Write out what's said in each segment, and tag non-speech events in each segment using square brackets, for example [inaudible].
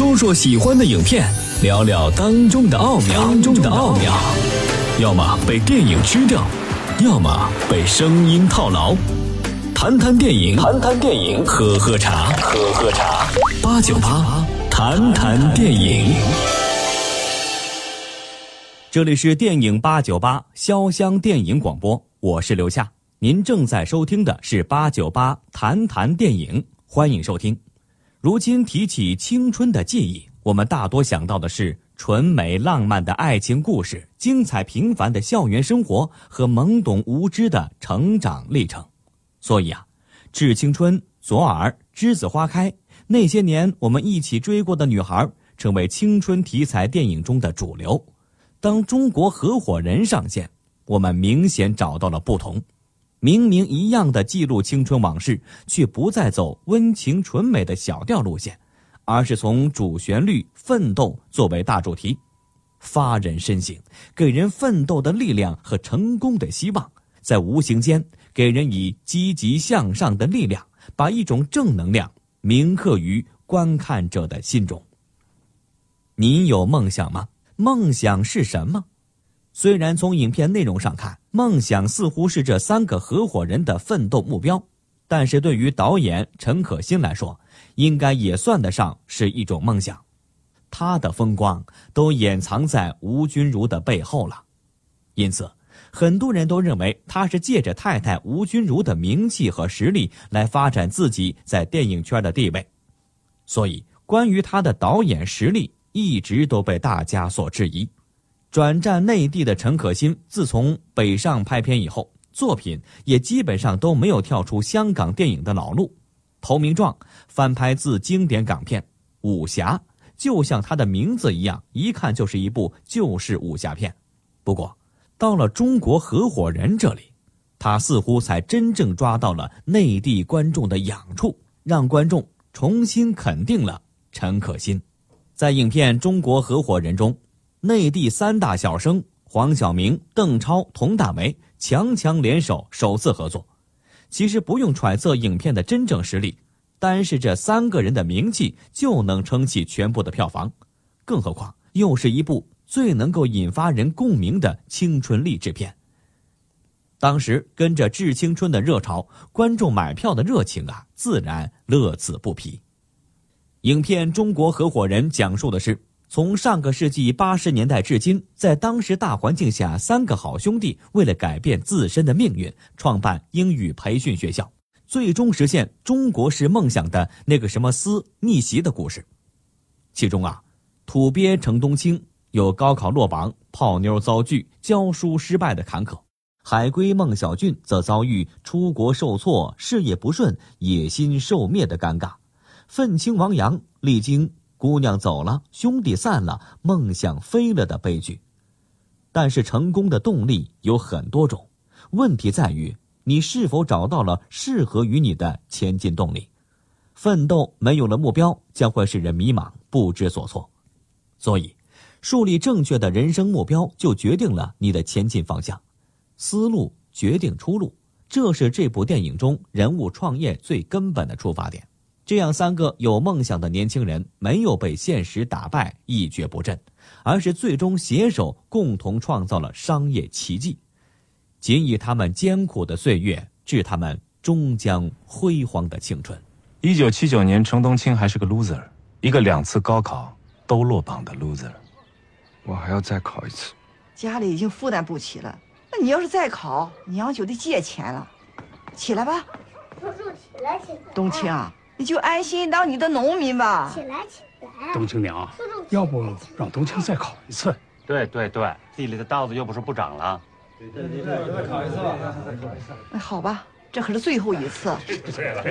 说说喜欢的影片，聊聊当中的奥妙。当中的奥妙，要么被电影吃掉，要么被声音套牢。谈谈电影，谈谈电影，喝喝茶，喝喝茶。八九八，谈谈电影。这里是电影八九八潇湘电影广播，我是刘夏。您正在收听的是八九八谈谈电影，欢迎收听。如今提起青春的记忆，我们大多想到的是纯美浪漫的爱情故事、精彩平凡的校园生活和懵懂无知的成长历程。所以啊，《致青春》《左耳》《栀子花开》那些年我们一起追过的女孩，成为青春题材电影中的主流。当中国合伙人上线，我们明显找到了不同。明明一样的记录青春往事，却不再走温情纯美的小调路线，而是从主旋律奋斗作为大主题，发人深省，给人奋斗的力量和成功的希望，在无形间给人以积极向上的力量，把一种正能量铭刻于观看者的心中。你有梦想吗？梦想是什么？虽然从影片内容上看，梦想似乎是这三个合伙人的奋斗目标，但是对于导演陈可辛来说，应该也算得上是一种梦想。他的风光都掩藏在吴君如的背后了，因此，很多人都认为他是借着太太吴君如的名气和实力来发展自己在电影圈的地位。所以，关于他的导演实力，一直都被大家所质疑。转战内地的陈可辛，自从北上拍片以后，作品也基本上都没有跳出香港电影的老路。《投名状》翻拍自经典港片《武侠》，就像他的名字一样，一看就是一部旧式武侠片。不过，到了中国合伙人这里，他似乎才真正抓到了内地观众的痒处，让观众重新肯定了陈可辛。在影片《中国合伙人》中。内地三大小生黄晓明、邓超、佟大为强强联手，首次合作。其实不用揣测影片的真正实力，单是这三个人的名气就能撑起全部的票房。更何况又是一部最能够引发人共鸣的青春励志片。当时跟着《致青春》的热潮，观众买票的热情啊，自然乐此不疲。影片《中国合伙人》讲述的是。从上个世纪八十年代至今，在当时大环境下，三个好兄弟为了改变自身的命运，创办英语培训学校，最终实现中国式梦想的那个什么思逆袭的故事。其中啊，土鳖程东青有高考落榜、泡妞遭拒、教书失败的坎坷；海归孟小俊则遭遇出国受挫、事业不顺、野心受灭的尴尬；愤青王阳历经。姑娘走了，兄弟散了，梦想飞了的悲剧。但是成功的动力有很多种，问题在于你是否找到了适合于你的前进动力。奋斗没有了目标，将会使人迷茫不知所措。所以，树立正确的人生目标，就决定了你的前进方向。思路决定出路，这是这部电影中人物创业最根本的出发点。这样三个有梦想的年轻人没有被现实打败一蹶不振，而是最终携手共同创造了商业奇迹。仅以他们艰苦的岁月，致他们终将辉煌的青春。一九七九年，程冬青还是个 loser，一个两次高考都落榜的 loser。我还要再考一次。家里已经负担不起了，那你要是再考，娘就得借钱了。起来吧，叔叔起来起来。冬青啊。你就安心当你的农民吧。起来，起来。冬青娘，要不让冬青再考一次？对对对，地里的稻子又不是不长了。对对对，再考一次吧。那好吧，这可是最后一次。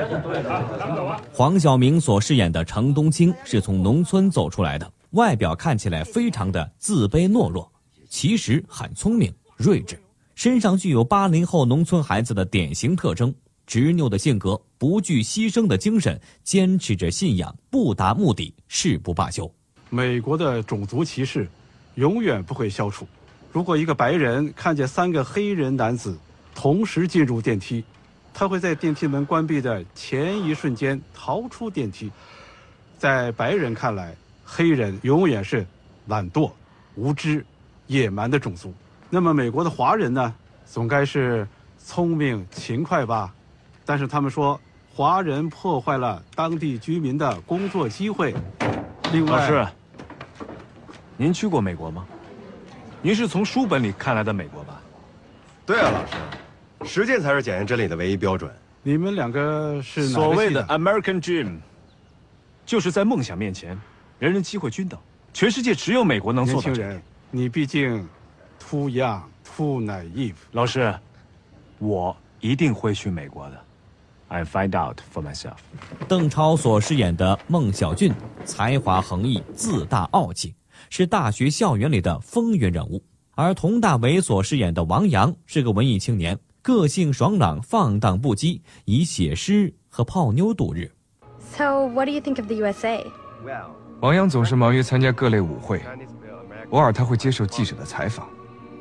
[laughs] 黄晓明所饰演的程冬青是从农村走出来的，外表看起来非常的自卑懦弱，其实很聪明睿智，身上具有八零后农村孩子的典型特征。执拗的性格，不惧牺牲的精神，坚持着信仰，不达目的誓不罢休。美国的种族歧视永远不会消除。如果一个白人看见三个黑人男子同时进入电梯，他会在电梯门关闭的前一瞬间逃出电梯。在白人看来，黑人永远是懒惰、无知、野蛮的种族。那么美国的华人呢，总该是聪明勤快吧？但是他们说，华人破坏了当地居民的工作机会。另外，老师，您去过美国吗？您是从书本里看来的美国吧？对啊，老师，实践才是检验真理的唯一标准。你们两个是哪个所谓的 American Dream，就是在梦想面前，人人机会均等，全世界只有美国能做到年。轻人，你毕竟 too young, too naive。老师，我一定会去美国的。I find out for myself。邓超所饰演的孟小俊，才华横溢，自大傲气，是大学校园里的风云人物；而佟大为所饰演的王阳是个文艺青年，个性爽朗，放荡不羁，以写诗和泡妞度日。So, what do you think of the USA? Well，王阳总是忙于参加各类舞会，偶尔他会接受记者的采访，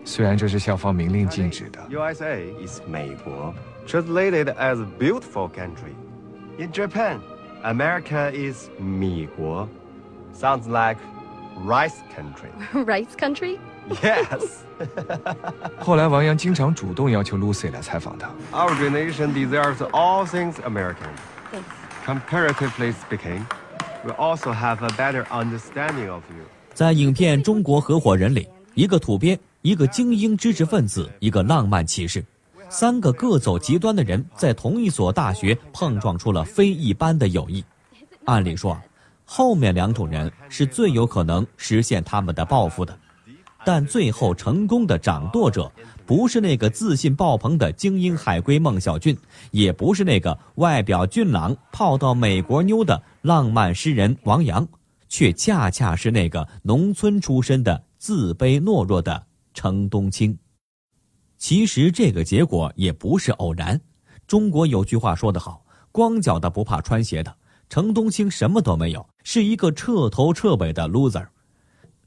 虽然这是校方明令禁止的。USA is 美国 ，translated as beautiful country. In Japan, America is 米国，sounds like rice country. [laughs] Rice country? Yes, [laughs] [laughs] 后来，王阳经常主动要求 Lucy 来采访他。 our generation deserves all things American. Thanks. Comparatively speaking, we also have a better understanding of you. 在影片《中国合伙人》里，一个土鳖，一个精英知识分子，一个浪漫骑士， 三个各走极端的人在同一所大学碰撞出了非一般的友谊。按理说，后面两种人是最有可能实现他们的抱负的，但最后成功的掌舵者，不是那个自信爆棚的精英海归孟小俊，也不是那个外表俊朗、泡到美国妞的浪漫诗人王阳。却恰恰是那个农村出身的自卑懦弱的程冬青。其实这个结果也不是偶然。中国有句话说得好：“光脚的不怕穿鞋的。”程东青什么都没有，是一个彻头彻尾的 loser。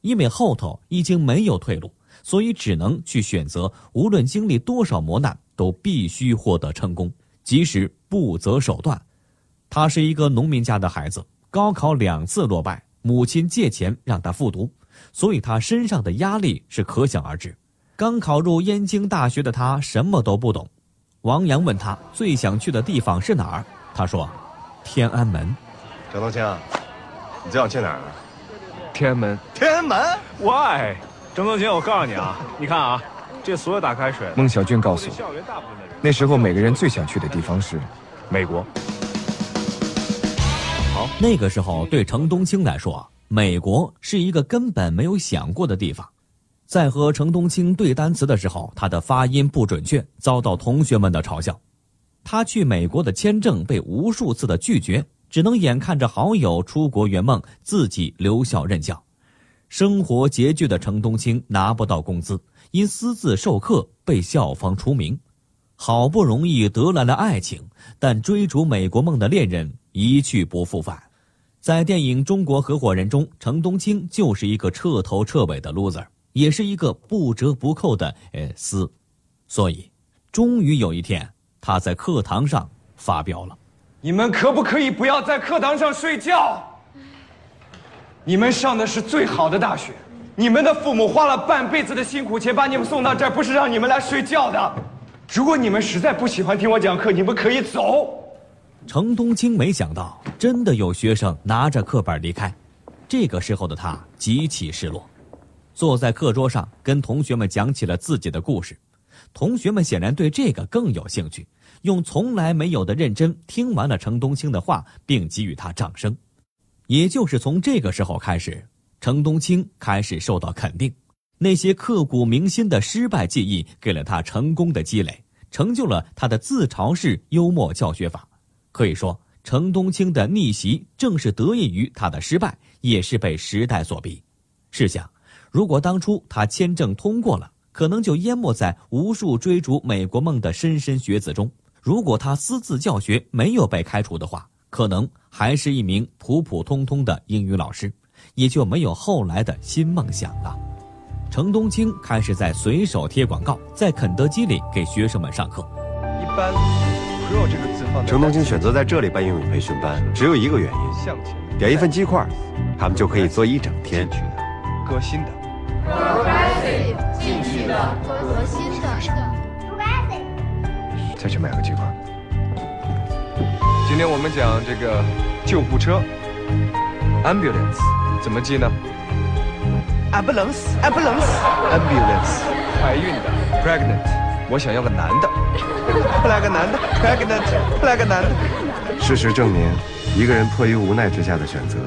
因为后头已经没有退路，所以只能去选择，无论经历多少磨难，都必须获得成功，即使不择手段。他是一个农民家的孩子，高考两次落败。母亲借钱让他复读，所以他身上的压力是可想而知。刚考入燕京大学的他什么都不懂。王阳问他最想去的地方是哪儿，他说：“天安门。”张东青，你最想去哪儿？天安门。天安门？Why？郑东青，我告诉你啊，[laughs] 你看啊，这所有打开水。孟小俊告诉我，那时候每个人最想去的地方是美国。好那个时候，对程冬青来说，美国是一个根本没有想过的地方。在和程冬青对单词的时候，他的发音不准确，遭到同学们的嘲笑。他去美国的签证被无数次的拒绝，只能眼看着好友出国圆梦，自己留校任教。生活拮据的程冬青拿不到工资，因私自授课被校方除名。好不容易得来了爱情，但追逐美国梦的恋人一去不复返。在电影《中国合伙人》中，程冬青就是一个彻头彻尾的 loser，也是一个不折不扣的呃厮。所以，终于有一天，他在课堂上发飙了。你们可不可以不要在课堂上睡觉？你们上的是最好的大学，你们的父母花了半辈子的辛苦钱把你们送到这儿，不是让你们来睡觉的。如果你们实在不喜欢听我讲课，你们可以走。程东青没想到，真的有学生拿着课本离开。这个时候的他极其失落，坐在课桌上跟同学们讲起了自己的故事。同学们显然对这个更有兴趣，用从来没有的认真听完了程冬青的话，并给予他掌声。也就是从这个时候开始，程冬青开始受到肯定。那些刻骨铭心的失败记忆，给了他成功的积累，成就了他的自嘲式幽默教学法。可以说，程冬青的逆袭正是得益于他的失败，也是被时代所逼。试想，如果当初他签证通过了，可能就淹没在无数追逐美国梦的莘莘学子中；如果他私自教学没有被开除的话，可能还是一名普普通通的英语老师，也就没有后来的新梦想了。程冬青开始在随手贴广告，在肯德基里给学生们上课。一般 “pro” 这个字放程冬青选择在这里办英语培训班，只有一个原因：点一份鸡块，他们就可以坐一整天。革新的，进去的，革新的。再去买个鸡块。今天我们讲这个救护车，ambulance 怎么记呢？ambulance，ambulance，ambulance。怀孕的，pregnant。我想要个男的，[laughs] 来个男的，pregnant，来个男的。事实证明，一个人迫于无奈之下的选择，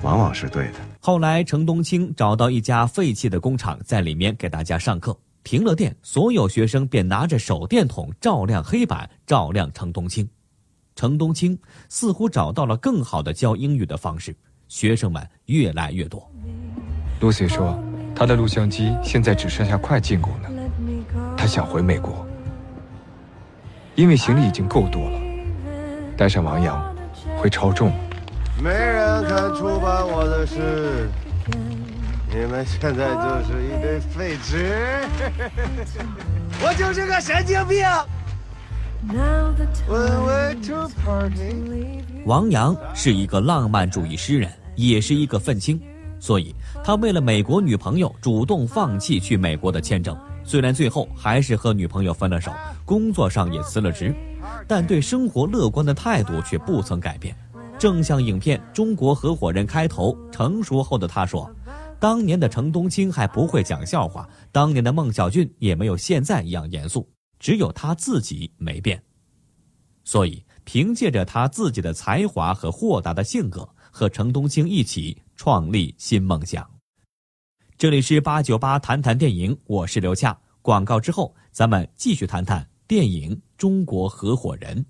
往往是对的。后来，程冬青找到一家废弃的工厂，在里面给大家上课。停了电，所有学生便拿着手电筒照亮黑板，照亮程冬青。程冬青似乎找到了更好的教英语的方式，学生们越来越多。Lucy 说，他的录像机现在只剩下快进功能，他想回美国，因为行李已经够多了，带上王阳会超重。没人看出版我的事。你们现在就是一堆废纸，[laughs] 我就是个神经病。王阳是一个浪漫主义诗人，也是一个愤青，所以他为了美国女朋友主动放弃去美国的签证。虽然最后还是和女朋友分了手，工作上也辞了职，但对生活乐观的态度却不曾改变。正像影片《中国合伙人》开头，成熟后的他说。当年的程冬青还不会讲笑话，当年的孟小俊也没有现在一样严肃，只有他自己没变。所以，凭借着他自己的才华和豁达的性格，和程冬青一起创立新梦想。这里是八九八谈谈电影，我是刘恰。广告之后，咱们继续谈谈电影《中国合伙人》。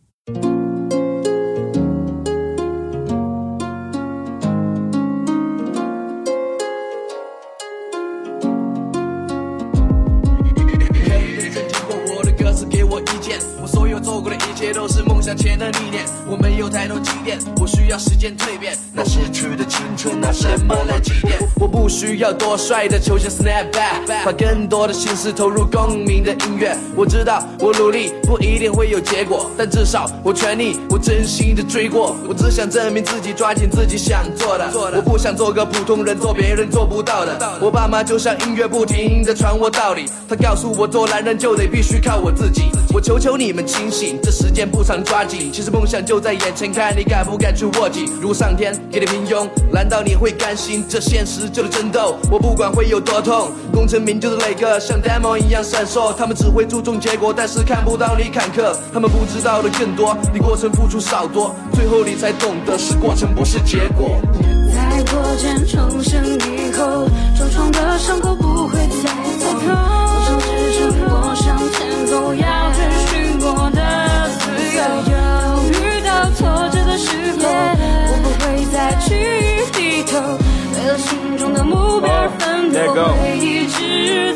前的历练，我没有太多积淀，我需要时间蜕变。那逝去的青春拿什么来祭奠？我不需要多帅的球星 snap back，把更多的心思投入共鸣的音乐。我知道我努力不一定会有结果，但至少我全力，我真心的追过。我只想证明自己，抓紧自己想做的。我不想做个普通人，做别人做不到的。我爸妈就像音乐不停的传我道理，他告诉我做男人就得必须靠我自己。我求求你们清醒，这时间。不长抓紧，其实梦想就在眼前，看你敢不敢去握紧。如果上天给你平庸，难道你会甘心？这现实就是争斗，我不管会有多痛。功成名就的那个像 demo 一样闪烁，他们只会注重结果，但是看不到你坎坷。他们不知道的更多，你过程付出少多，最后你才懂得是过程不是结果。在破茧重生以后，受创的伤口不会再痛，我手支撑我向前走，要追寻我的。挫折的时候，我不会再去低头，为了心中的目标而奋斗。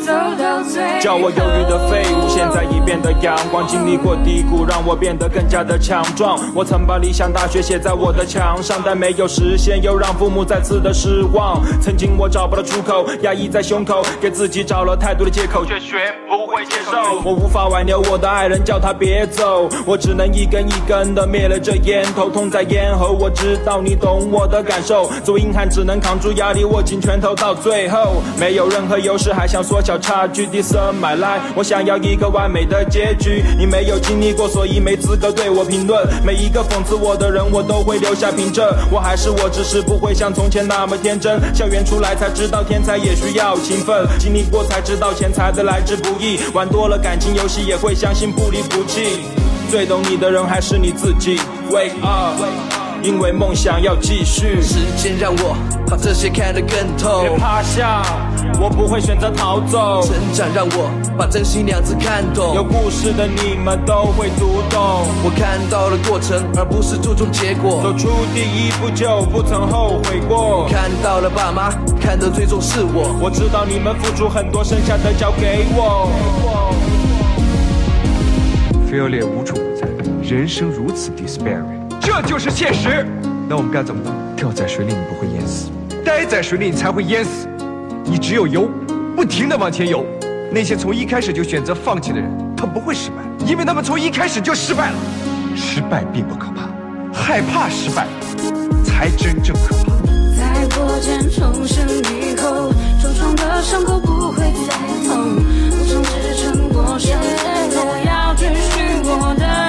走到最叫我犹豫的废物，现在已变得阳光。经历过低谷，让我变得更加的强壮。我曾把理想大学写在我的墙上，但没有实现，又让父母再次的失望。曾经我找不到出口，压抑在胸口，给自己找了太多的借口，却学不会接受。我无法挽留我的爱人，叫他别走，我只能。一根一根的灭了这烟头，痛在咽喉。我知道你懂我的感受。做硬汉只能扛住压力，握紧拳头到最后。没有任何优势，还想缩小差距。This my life，我想要一个完美的结局。你没有经历过，所以没资格对我评论。每一个讽刺我的人，我都会留下凭证。我还是我，只是不会像从前那么天真。校园出来才知道，天才也需要勤奋。经历过才知道，钱财的来之不易。玩多了感情游戏，也会相信不离不弃。最懂你的人还是你自己。Wake up，因为梦想要继续。时间让我把这些看得更透。别趴下，我不会选择逃走。成长让我把真心两字看懂。有故事的你们都会读懂。我看到了过程，而不是注重结果。走出第一步就不曾后悔过。看到了爸妈，看得最终是我。我知道你们付出很多，剩下的交给我。菲尔列无处不在，人生如此 despairing，这就是现实。那我们该怎么办？掉在水里你不会淹死，待在水里你才会淹死。你只有游，不停的往前游。那些从一开始就选择放弃的人，他不会失败，因为他们从一开始就失败了。失败并不可怕，害怕失败。才真正可怕。在破茧重生以后，受伤的伤口不会再痛。我曾支撑过，深夜，我要追寻我的。